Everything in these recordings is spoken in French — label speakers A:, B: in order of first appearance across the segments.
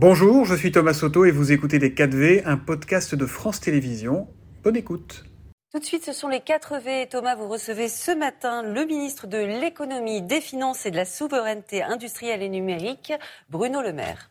A: Bonjour, je suis Thomas Soto et vous écoutez Les 4V, un podcast de France Télévisions. Bonne écoute.
B: Tout de suite, ce sont les 4 V. Thomas, vous recevez ce matin le ministre de l'économie, des finances et de la souveraineté industrielle et numérique, Bruno Le Maire.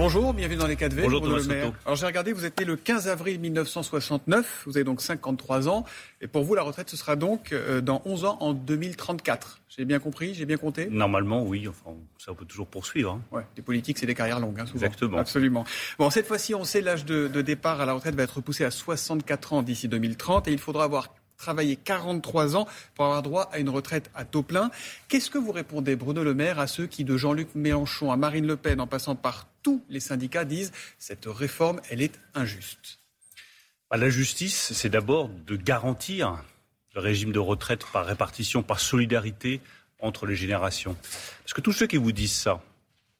A: Bonjour, bienvenue dans les 4V.
C: Bonjour
A: Bruno
C: Thomas
A: Le Maire. Alors j'ai regardé, vous êtes né le 15 avril 1969, vous avez donc 53 ans, et pour vous la retraite ce sera donc euh, dans 11 ans en 2034. J'ai bien compris, j'ai bien compté?
C: Normalement, oui. Enfin, ça on peut toujours poursuivre. hein.
A: Ouais, les politiques, c'est des carrières longues, hein, souvent.
C: Exactement.
A: Absolument. Bon, cette fois-ci, on sait l'âge de, de départ à la retraite va être repoussé à 64 ans d'ici 2030 et il faudra avoir travaillé 43 ans pour avoir droit à une retraite à taux plein. Qu'est-ce que vous répondez, Bruno Le Maire, à ceux qui, de Jean-Luc Mélenchon à Marine Le Pen, en passant par tous les syndicats, disent cette réforme, elle est injuste
C: Bah, La justice, c'est d'abord de garantir le régime de retraite par répartition, par solidarité entre les générations. Parce que tous ceux qui vous disent ça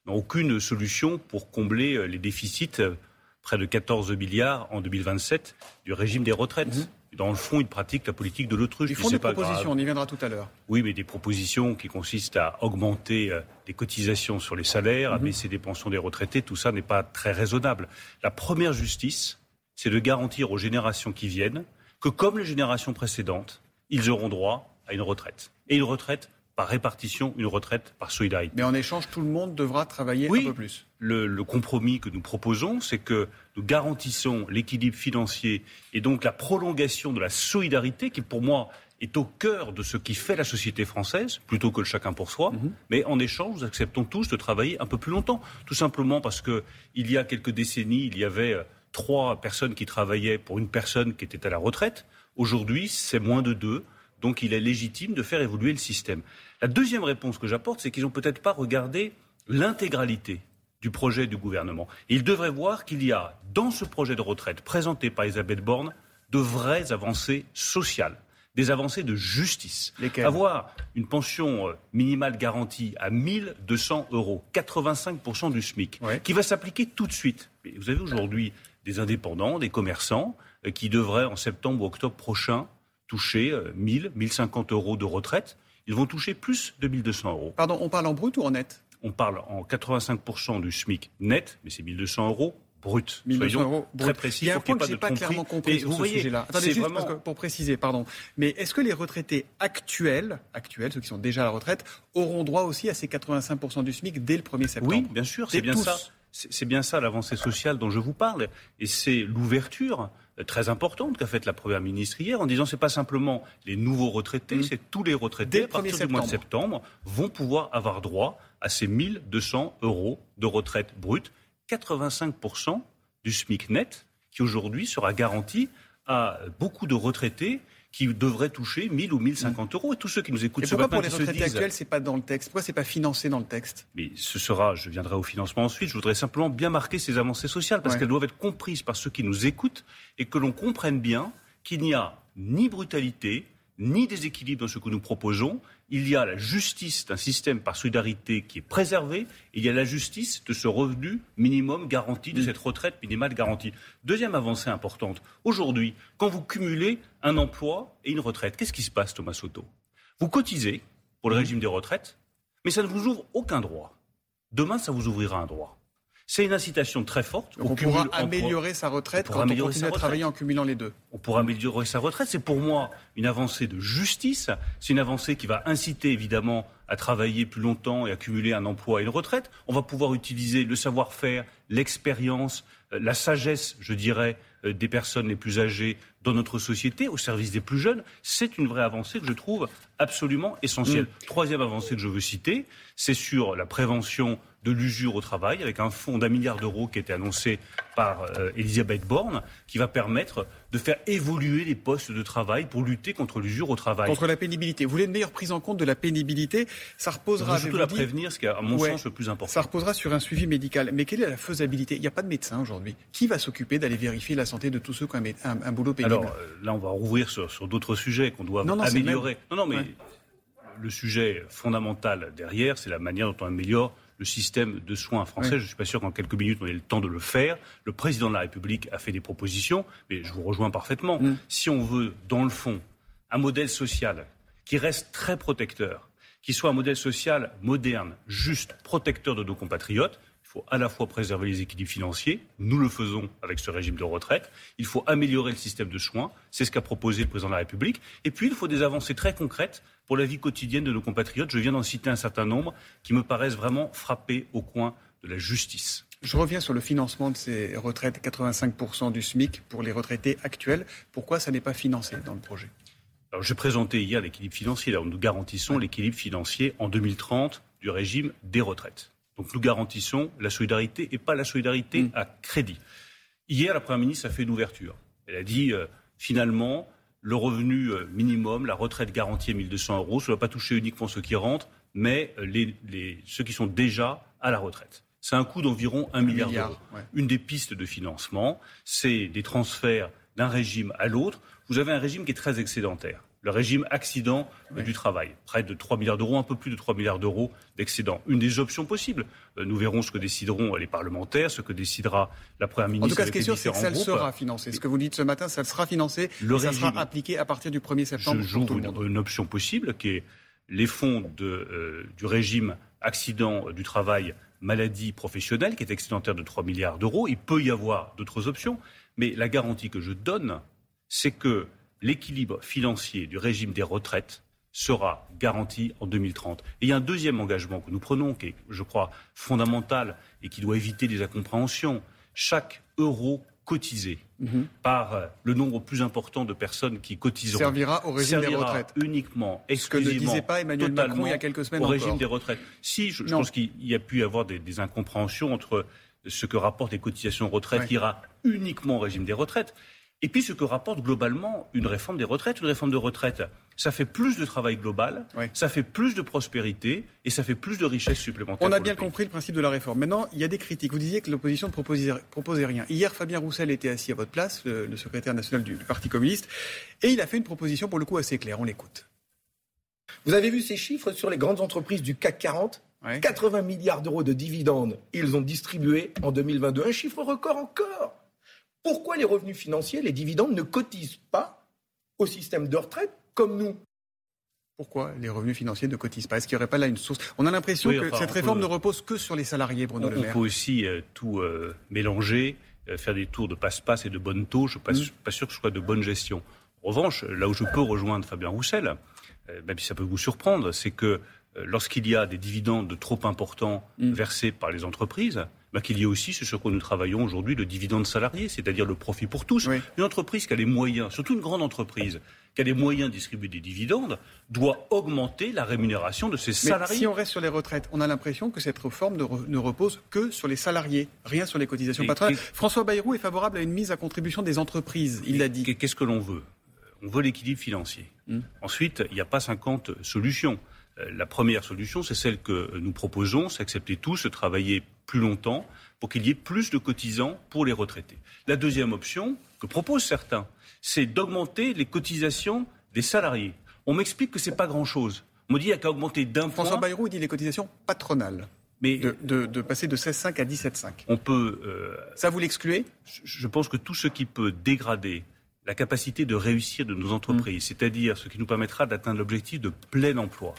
C: n'ont aucune solution pour combler euh, les déficits, euh, près de 14 milliards en 2027, du régime des retraites. Et Dans le fond, ils pratiquent la politique de l'autruche.
A: Ils font des propositions,
C: grave.
A: on y viendra tout à l'heure.
C: Oui, mais des propositions qui consistent à augmenter euh, les cotisations sur les salaires, à baisser des pensions des retraités, tout ça n'est pas très raisonnable. La première justice, c'est de garantir aux générations qui viennent que, comme les générations précédentes, ils auront droit à une retraite. Et une retraite par répartition, une retraite par solidarité.
A: Mais en échange, tout le monde devra travailler
C: Oui.
A: un peu plus.
C: Le, le compromis que nous proposons, c'est que nous garantissons l'équilibre financier et donc la prolongation de la solidarité qui, pour moi, est au cœur de ce qui fait la société française, plutôt que le chacun pour soi. Mais en échange, nous acceptons tous de travailler un peu plus longtemps. Tout simplement parce que il y a quelques décennies, il y avait euh, trois personnes qui travaillaient pour une personne qui était à la retraite. Aujourd'hui, c'est moins de deux. Donc il est légitime de faire évoluer le système. La deuxième réponse que j'apporte, c'est qu'ils n'ont peut-être pas regardé l'intégralité du projet du gouvernement. Ils devraient voir qu'il y a dans ce projet de retraite présenté par Elisabeth Borne de vraies avancées sociales, des avancées de justice.
A: Lesquelles?
C: Avoir une pension euh, minimale garantie à 1200 euros, 85% du SMIC,
A: Ouais.
C: qui va s'appliquer tout de suite. Vous avez aujourd'hui des indépendants, des commerçants, euh, qui devraient en septembre ou octobre prochain toucher euh, 1000, 1050 euros de retraite. Ils vont toucher plus de 1200 euros.
A: Pardon, on parle en brut ou en net?
C: On parle en 85% du SMIC net, mais c'est 1200 euros brut.
A: 1200
C: Soyons
A: euros
C: très
A: brut.
C: précis.
A: Il y a un point que
C: ait
A: j'ai
C: pas
A: clairement compris sur
C: vous
A: ce sujet-là. Attendez, juste
C: vraiment-
A: parce que- pour préciser, pardon. Mais est-ce que les retraités actuels, actuels, ceux qui sont déjà à la retraite, auront droit aussi à ces 85% du SMIC dès le 1er septembre?
C: Oui, bien sûr, c'est
A: C'est
C: bien
A: tous.
C: ça. C'est bien ça l'avancée sociale dont je vous parle. Et c'est l'ouverture euh, très importante qu'a faite la Première ministre hier en disant c'est pas simplement les nouveaux retraités,
A: Mmh.
C: c'est tous les retraités
A: Dès le
C: à partir
A: 1er
C: du mois de septembre vont pouvoir avoir droit à ces 1200 euros de retraite brute, 85% du SMIC net qui aujourd'hui sera garanti à beaucoup de retraités qui devraient toucher 1000 ou 1050 euros. Et tous ceux qui nous écoutent
A: Et
C: ce
A: pourquoi
C: matin
A: pour les retraités
C: disent
A: actuels, c'est pas dans le texte? Pourquoi c'est pas financé dans le texte?
C: Mais ce sera, je viendrai au financement ensuite, je voudrais simplement bien marquer ces avancées sociales parce
A: Ouais.
C: qu'elles doivent être comprises par ceux qui nous écoutent et que l'on comprenne bien qu'il n'y a ni brutalité, ni déséquilibre dans ce que nous proposons. Il y a la justice d'un système par solidarité qui est préservé. Et il y a la justice de ce revenu minimum garanti, de cette retraite minimale garantie. Deuxième avancée importante. Aujourd'hui, quand vous cumulez un emploi et une retraite, qu'est-ce qui se passe, Thomas Soto? Vous cotisez pour le régime des retraites, mais ça ne vous ouvre aucun droit. Demain, ça vous ouvrira un droit. C'est une incitation très forte.
A: On pourra améliorer sa retraite
C: On
A: quand on continue à travailler en cumulant les deux.
C: on pourra améliorer sa retraite. C'est pour moi une avancée de justice. C'est une avancée qui va inciter évidemment à travailler plus longtemps et à cumuler un emploi et une retraite. On va pouvoir utiliser le savoir-faire, l'expérience, euh, la sagesse, je dirais, euh, des personnes les plus âgées dans notre société, au service des plus jeunes. C'est une vraie avancée que je trouve absolument essentielle. Troisième avancée que je veux citer, c'est sur la prévention de l'usure au travail, avec un fonds d'un milliard d'euros qui a été annoncé par euh, Elisabeth Borne, qui va permettre de faire évoluer les postes de travail pour lutter contre l'usure au travail.
A: Contre la pénibilité. Vous voulez une meilleure prise en compte de la pénibilité? Ça reposera,
C: surtout la
A: dire,
C: prévenir, ce qui est à mon
A: Ouais.
C: sens le plus important.
A: ça reposera sur un suivi médical. Mais quelle est la faisabilité? Il n'y a pas de médecin aujourd'hui. Qui va s'occuper d'aller vérifier la santé de tous ceux qui ont un, mé- un- un boulot pénible?
C: Alors euh, là, on va rouvrir sur, sur d'autres sujets qu'on doit
A: Non, non,
C: améliorer. Non, non, mais
A: Ouais.
C: le sujet fondamental derrière, c'est la manière dont on améliore le système de soins français. Je suis pas sûr qu'en quelques minutes on ait le temps de le faire. Le président de la République a fait des propositions, mais je vous rejoins parfaitement.
A: Mm.
C: Si on veut, dans le fond, un modèle social qui reste très protecteur, qui soit un modèle social moderne, juste, protecteur de nos compatriotes. Il faut à la fois préserver les équilibres financiers, nous le faisons avec ce régime de retraite, il faut améliorer le système de soins, c'est ce qu'a proposé le président de la République, et puis il faut des avancées très concrètes pour la vie quotidienne de nos compatriotes. Je viens d'en citer un certain nombre qui me paraissent vraiment frapper au coin de la justice.
A: Je reviens sur le financement de ces retraites, 85% du SMIC pour les retraités actuels. Pourquoi ça n'est pas financé dans le projet?
C: Alors, J'ai présenté hier l'équilibre financier. Là, nous garantissons l'équilibre financier en 2030 du régime des retraites. Donc nous garantissons la solidarité et pas la solidarité
A: Mm.
C: à crédit. Hier, la Première ministre a fait une ouverture. Elle a dit euh, finalement, le revenu euh, minimum, la retraite garantie à 1200 euros, ça ne va pas toucher uniquement ceux qui rentrent, mais euh, les- les- ceux qui sont déjà à la retraite. C'est un coût d'environ 1 milliard,
A: milliard,
C: d'euros.
A: ouais.
C: Une des pistes de financement, c'est des transferts d'un régime à l'autre. Vous avez un régime qui est très excédentaire. Le régime accident du travail. Près de 3 milliards d'euros, un peu plus de 3 milliards d'euros d'excédent. Une des options possibles. Euh, Nous verrons ce que décideront euh, les parlementaires, ce que décidera la Première ministre.
A: En tout cas, ce qui est sûr, c'est que ça le sera financé. Ce que vous dites ce matin, ça le sera financé.
C: Le
A: et ça
C: régime-
A: sera appliqué à partir du 1er septembre
C: Je
A: pour tout
C: joue
A: le
C: une,
A: monde.
C: une option possible qui est les fonds de, euh, du régime accident du travail maladie professionnelle qui est excédentaire de 3 milliards d'euros. Il peut y avoir d'autres options, mais la garantie que je donne, c'est que l'équilibre financier du régime des retraites sera garanti en 2030. Et il y a un deuxième engagement que nous prenons, qui est, je crois, fondamental et qui doit éviter des incompréhensions. Chaque euro cotisé
A: Mhm.
C: par euh, le nombre plus important de personnes qui cotiseront
A: Servira au régime des retraites.
C: uniquement,
A: Ce que ne
C: exclusivement,
A: disait pas Emmanuel Macron il y a quelques semaines
C: au
A: encore.
C: régime des retraites. Si, je, pense qu'il y a pu y avoir des, des incompréhensions entre ce que rapportent les cotisations retraite
A: Ouais.
C: qui ira uniquement au régime des retraites et puis ce que rapporte globalement une réforme des retraites. Une réforme de retraite, ça fait plus de travail global, ça fait plus de prospérité et ça fait plus de richesse supplémentaire.
A: On a bien
C: le
A: compris le principe de la réforme. Maintenant, il y a des critiques. Vous disiez que l'opposition ne proposait, proposait rien. Hier, Fabien Roussel était assis à votre place, le, le secrétaire national du, du Parti communiste, et il a fait une proposition pour le coup assez claire. On l'écoute.
D: Vous avez vu ces chiffres sur les grandes entreprises du CAC 40
A: Ouais.
D: 80 milliards d'euros de dividendes, ils ont distribué en 2022. Un chiffre record encore. Pourquoi les revenus financiers, les dividendes, ne cotisent pas au système de retraite comme nous?
A: Pourquoi les revenus financiers ne cotisent pas? Est-ce qu'il n'y aurait pas là une source? On a l'impression
C: Oui,
A: que cette
C: on
A: réforme
C: peut-
A: ne repose que sur les salariés, Bruno
C: On,
A: Le
C: on
A: Maire.
C: peut aussi euh, tout euh, mélanger, euh, faire des tours de passe-passe et de bonne taux. Je ne suis
A: Mm.
C: pas, pas sûr que ce soit de bonne gestion. En revanche, là où je peux rejoindre Fabien Roussel, euh, même si ça peut vous surprendre, c'est que euh, lorsqu'il y a des dividendes de trop importants
A: Mm.
C: versés par les entreprises, bah, qu'il y ait aussi ce sur quoi nous travaillons aujourd'hui, le dividende salarié, c'est-à-dire le profit pour tous.
A: Oui.
C: Une entreprise qui a les moyens, surtout une grande entreprise, qui a les moyens de distribuer des dividendes, doit augmenter la rémunération de ses
A: Mais
C: salariés.
A: si on reste sur les retraites, on a l'impression que cette réforme ne, re- ne repose que sur les salariés, rien sur les cotisations patronales. François Bayrou est favorable à une mise à contribution des entreprises, il l'a dit.
C: Qu'est- Qu'est-ce que l'on veut? On veut l'équilibre financier.
A: Mm.
C: Ensuite, il n'y a pas 50 solutions. Euh, La première solution, c'est celle que nous proposons, c'est accepter tous de travailler plus longtemps pour qu'il y ait plus de cotisants pour les retraités. La deuxième option, que proposent certains, c'est d'augmenter les cotisations des salariés. On m'explique que c'est pas grand-chose. On me dit qu'il n'y a qu'à augmenter d'un point.
A: François Bayrou dit les cotisations patronales,
C: mais
A: de, de- de passer de 16,5 à 17,5.
C: on peut euh,
A: Ça, vous l'excluez?
C: je- je pense que tout ce qui peut dégrader la capacité de réussir de nos entreprises, c'est-à-dire ce qui nous permettra d'atteindre l'objectif de plein emploi,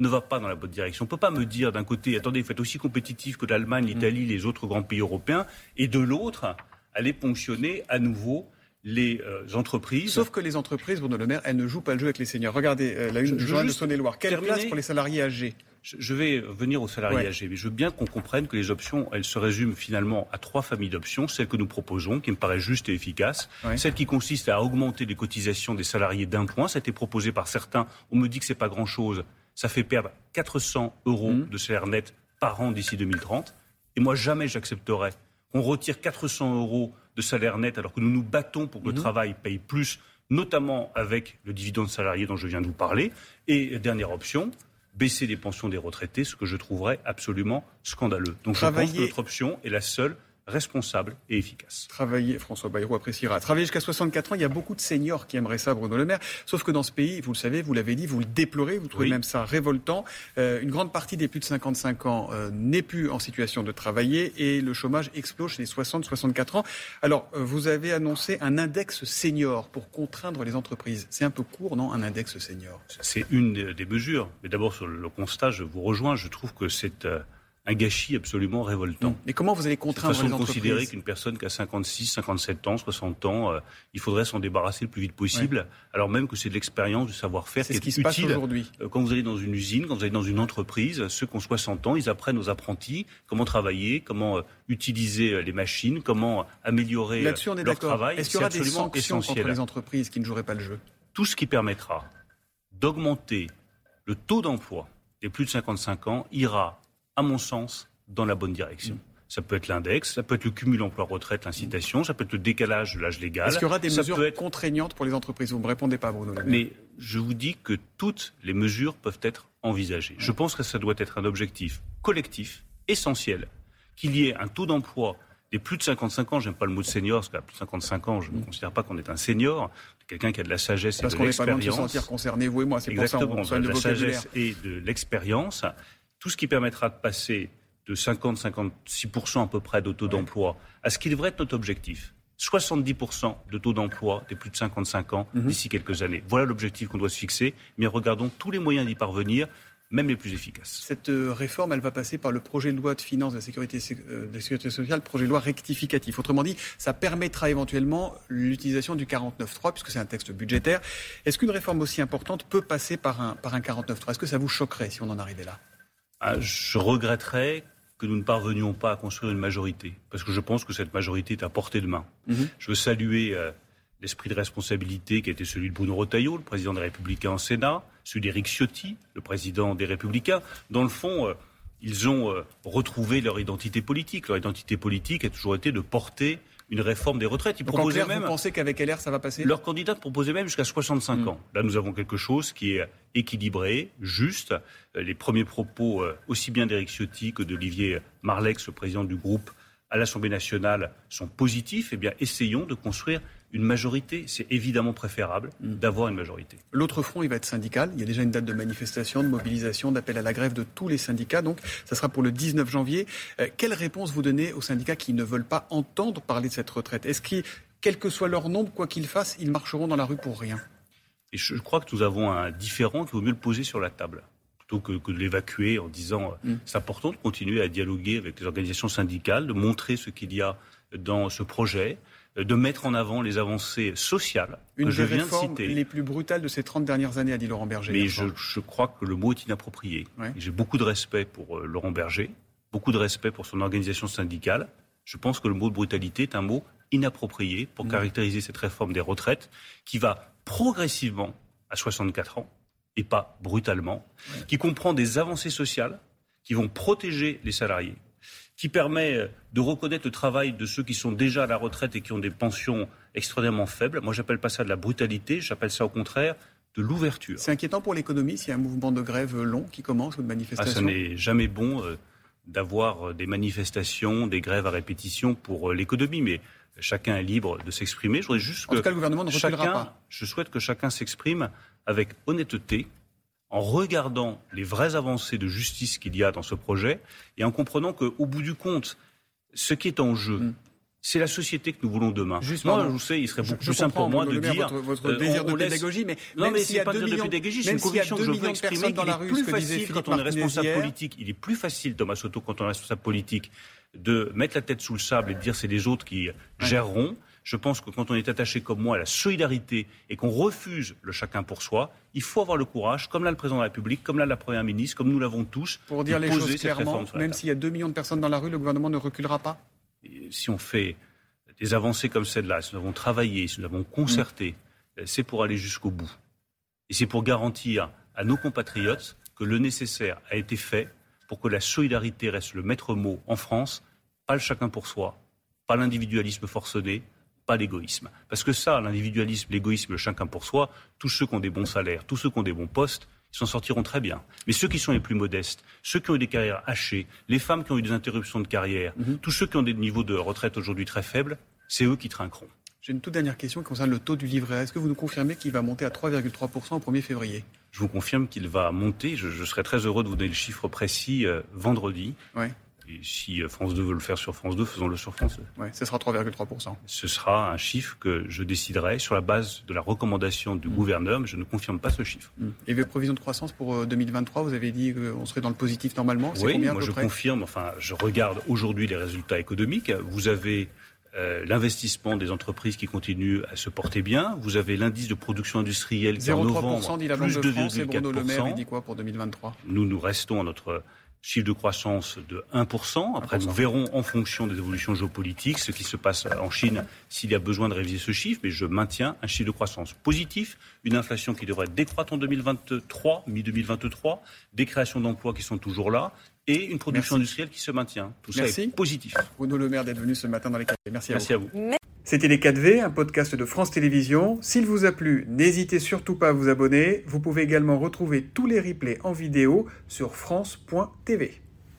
C: ne va pas dans la bonne direction. On ne peut pas me dire d'un côté, attendez, vous êtes aussi compétitif que l'Allemagne, l'Italie, les autres grands pays européens, et de l'autre, aller ponctionner à nouveau les euh, entreprises.
A: Sauf que les entreprises, Bruno Le Maire, elles ne jouent pas le jeu avec les seniors. Regardez euh, la une
C: Je- je
A: de Saône-et-Loire. Quelle
C: terminer.
A: place pour les salariés âgés?
C: Je je vais venir aux salariés
A: Ouais.
C: âgés, mais je veux bien qu'on comprenne que les options, elles se résument finalement à trois familles d'options. Celle que nous proposons, qui me paraît juste et efficace.
A: Ouais.
C: Celle qui consiste à augmenter les cotisations des salariés d'un point. Ça a été proposé par certains. On me dit que c'est pas grand-chose. Ça fait perdre 400 euros
A: Mhm.
C: de salaire net par an d'ici 2030. Et moi, jamais j'accepterais qu'on retire 400 euros de salaire net alors que nous nous battons pour que le travail paye plus, notamment avec le dividende salarié dont je viens de vous parler. Et dernière option, baisser les pensions des retraités, ce que je trouverais absolument scandaleux. Donc je pense que notre option est la seule responsable et efficace.
A: Travailler, François Bayrou appréciera. Travailler jusqu'à 64 ans, il y a beaucoup de seniors qui aimeraient ça, Bruno Le Maire. Sauf que dans ce pays, vous le savez, vous l'avez dit, vous le déplorez, vous trouvez même ça révoltant. Euh, une grande partie des plus de 55 ans euh, n'est plus en situation de travailler et le chômage explose chez les 60-64 ans. Alors, euh, vous avez annoncé un index senior pour contraindre les entreprises. C'est un peu court, non, un index senior?
C: C'est une des mesures. Mais d'abord, sur le constat, je vous rejoins. Je trouve que c'est un gâchis absolument révoltant.
A: Mais comment vous allez contraindre
C: façon
A: les entreprises
C: de considérer qu'une personne qui a 56, 57 ans, 60 ans, euh, il faudrait s'en débarrasser le plus vite possible, alors même que c'est de l'expérience, du savoir-faire
A: qui
C: est
A: ce qui se passe aujourd'hui.
C: Euh, quand vous allez dans une usine, quand vous allez dans une entreprise, ceux qui ont 60 ans, ils apprennent aux apprentis comment travailler, comment euh, utiliser les machines, comment améliorer
A: on est
C: leur travail.
A: Est-ce qu'il y aura des sanctions contre les entreprises qui ne joueraient pas le jeu?
C: Tout ce qui permettra d'augmenter le taux d'emploi des plus de 55 ans ira, à mon sens, dans la bonne direction. Ça peut être l'index, ça peut être le cumul emploi-retraite, l'incitation, ça peut être le décalage de l'âge légal.
A: Est-ce qu'il y aura des mesures contraignantes pour les entreprises? Vous ne me répondez pas, Bruno.
C: Mais je vous dis que toutes les mesures peuvent être envisagées. Je pense que ça doit être un objectif collectif, essentiel, qu'il y ait un taux d'emploi des plus de 55 ans, j'aime pas le mot de senior, parce qu'à plus de 55 ans, je ne considère pas qu'on est un senior, quelqu'un qui a de la sagesse et de l'expérience.
A: Parce qu'on n'est pas loin de se sentir concerné, vous et moi, c'est pour ça
C: qu'on de la sagesse et de l'expérience. Tout ce qui permettra de passer de 50-56% à peu près de taux d'emploi à ce qui devrait être notre objectif. 70% de taux d'emploi des plus de 55 ans mhm. d'ici quelques années. Voilà l'objectif qu'on doit se fixer, mais regardons tous les moyens d'y parvenir même les plus efficaces.
A: Cette euh, réforme, elle va passer par le projet de loi de finances de la sécurité, euh, de la sécurité sociale, projet de loi rectificatif. Autrement dit, ça permettra éventuellement l'utilisation du 49.3, puisque c'est un texte budgétaire. Est-ce qu'une réforme aussi importante peut passer par un, par un 49.3 Est-ce que ça vous choquerait si on en arrivait là?
C: Je regretterais que nous ne parvenions pas à construire une majorité, parce que je pense que cette majorité est à portée de main. Mhm. Je veux saluer euh, l'esprit de responsabilité qui a été celui de Bruno Retailleau, le président des Républicains au Sénat, celui d'Éric Ciotti, le président des Républicains. Dans le fond, euh, ils ont euh, retrouvé leur identité politique. Leur identité politique a toujours été de porter une réforme des retraites.
A: Ils proposaient même. Vous pensez qu'avec LR, ça va passer?
C: Leur candidat proposait même jusqu'à 65 mm. ans. Là, nous avons quelque chose qui est équilibré, juste. Euh, les premiers propos, euh, aussi bien d'Éric Ciotti que d'Olivier Marlex, le président du groupe à l'Assemblée nationale, sont positifs. Eh bien, essayons de construire une majorité. C'est évidemment préférable mm. d'avoir une majorité.
A: L'autre front, il va être syndical. Il y a déjà une date de manifestation, de mobilisation, d'appel à la grève de tous les syndicats. Donc, ça sera pour le 19 janvier. Euh, quelle réponse vous donnez aux syndicats qui ne veulent pas entendre parler de cette retraite? Est-ce que, quel que soit leur nombre, quoi qu'ils fassent, ils marcheront dans la rue pour rien?
C: Et je crois que nous avons un différent qu'il vaut mieux le poser sur la table plutôt que, de l'évacuer en disant euh, mm. c'est important de continuer à dialoguer avec les organisations syndicales, de montrer ce qu'il y a dans ce projet, de mettre en avant les avancées sociales
A: Une
C: que je
A: viens
C: de citer.
A: les plus brutales de ces 30 dernières années, a dit Laurent Berger.
C: Mais je, crois que le mot est inapproprié. J'ai beaucoup de respect pour euh, Laurent Berger, beaucoup de respect pour son organisation syndicale. Je pense que le mot de brutalité est un mot inapproprié pour mm. caractériser cette réforme des retraites qui va progressivement à 64 ans et pas brutalement, qui comprend des avancées sociales qui vont protéger les salariés, qui permet euh, de reconnaître le travail de ceux qui sont déjà à la retraite et qui ont des pensions extrêmement faibles. Moi, j'appelle pas ça de la brutalité, j'appelle ça au contraire de l'ouverture.
A: C'est inquiétant pour l'économie s'il y a un mouvement de grève long qui commence ou de manifestation.
C: Ah, ce n'est jamais bon euh, d'avoir euh, des manifestations, des grèves à répétition pour l'économie, mais chacun est libre de s'exprimer.
A: Je voudrais juste en tout cas, le gouvernement ne
C: chacun,
A: pas.
C: Je souhaite que chacun s'exprime avec honnêteté, en regardant les vraies avancées de justice qu'il y a dans ce projet et en comprenant qu'au bout du compte, ce qui est en jeu, mm. c'est la société que nous voulons demain.
A: Justement,
C: moi, je sais, il serait beaucoup plus simple pour moi de dire
A: votre, votre désir de pédagogie, mais
C: non, mais c'est pas de pédagogie, c'est une conviction que je veux exprimer. Dans la rue, plus facile quand on est responsable politique. Il est plus facile, Thomas Soto, quand on est responsable politique, de mettre la tête sous le sable et de dire c'est les autres qui géreront. Je pense que quand on est attaché comme moi à la solidarité et qu'on refuse le chacun pour soi, il faut avoir le courage, comme l'a le président de la République, comme l'a la première ministre, comme nous l'avons tous,
A: pour dire les choses clairement. Même s'il y a 2 millions de personnes dans la rue, le gouvernement ne reculera pas.
C: si on fait des avancées comme celle-là, si nous avons travaillé, si nous avons concerté, mm. c'est pour aller jusqu'au bout. Et c'est pour garantir à nos compatriotes que le nécessaire a été fait pour que la solidarité reste le maître mot en France, pas le chacun pour soi, pas l'individualisme forcené, pas l'égoïsme. Parce que ça, l'individualisme, l'égoïsme, chacun pour soi, tous ceux qui ont des bons salaires, tous ceux qui ont des bons postes, ils s'en sortiront très bien. Mais ceux qui sont les plus modestes, ceux qui ont eu des carrières hachées, les femmes qui ont eu des interruptions de carrière, mhm. tous ceux qui ont des niveaux de retraite aujourd'hui très faibles, c'est eux qui trinqueront.
A: J'ai une toute dernière question qui concerne le taux du livret A. Est-ce que vous nous confirmez qu'il va monter à 3,3% au 1er février?
C: Je vous confirme qu'il va monter. Je, serai très heureux de vous donner le chiffre précis euh, vendredi.
A: Ouais
C: si euh, France 2 veut le faire sur France 2, faisons-le sur France 2.
A: Oui, ce sera 3,3%.
C: Ce sera un chiffre que je déciderai sur la base de la recommandation du mmh. gouverneur, mais je ne confirme pas ce chiffre.
A: Mmh. Et vos prévisions de croissance pour 2023, euh, vous avez dit qu'on serait dans le positif normalement
C: Oui, moi je confirme, enfin je regarde aujourd'hui les résultats économiques. Vous avez euh, l'investissement des entreprises qui continue à se porter bien. Vous avez l'indice de production industrielle qui en novembre
A: dit la plus de, France, et Bruno Le Maire, il dit quoi pour 2023
C: Nous, nous restons à notre chiffre de croissance de 1%. Après, nous verrons en fonction des évolutions géopolitiques ce qui se passe en Chine s'il y a besoin de réviser ce chiffre, mais je maintiens un chiffre de croissance positif, une inflation qui devrait décroître en 2023, mi-2023, des créations d'emplois qui sont toujours là, et une production industrielle qui se maintient. Tout ça est positif.
A: Bruno Le Maire d'être venu ce matin dans les 4 Merci à
C: Merci
A: vous.
C: À vous.
A: C'était Les 4V, un podcast de France Télévisions. S'il vous a plu, n'hésitez surtout pas à vous abonner. Vous pouvez également retrouver tous les replays en vidéo sur France.tv.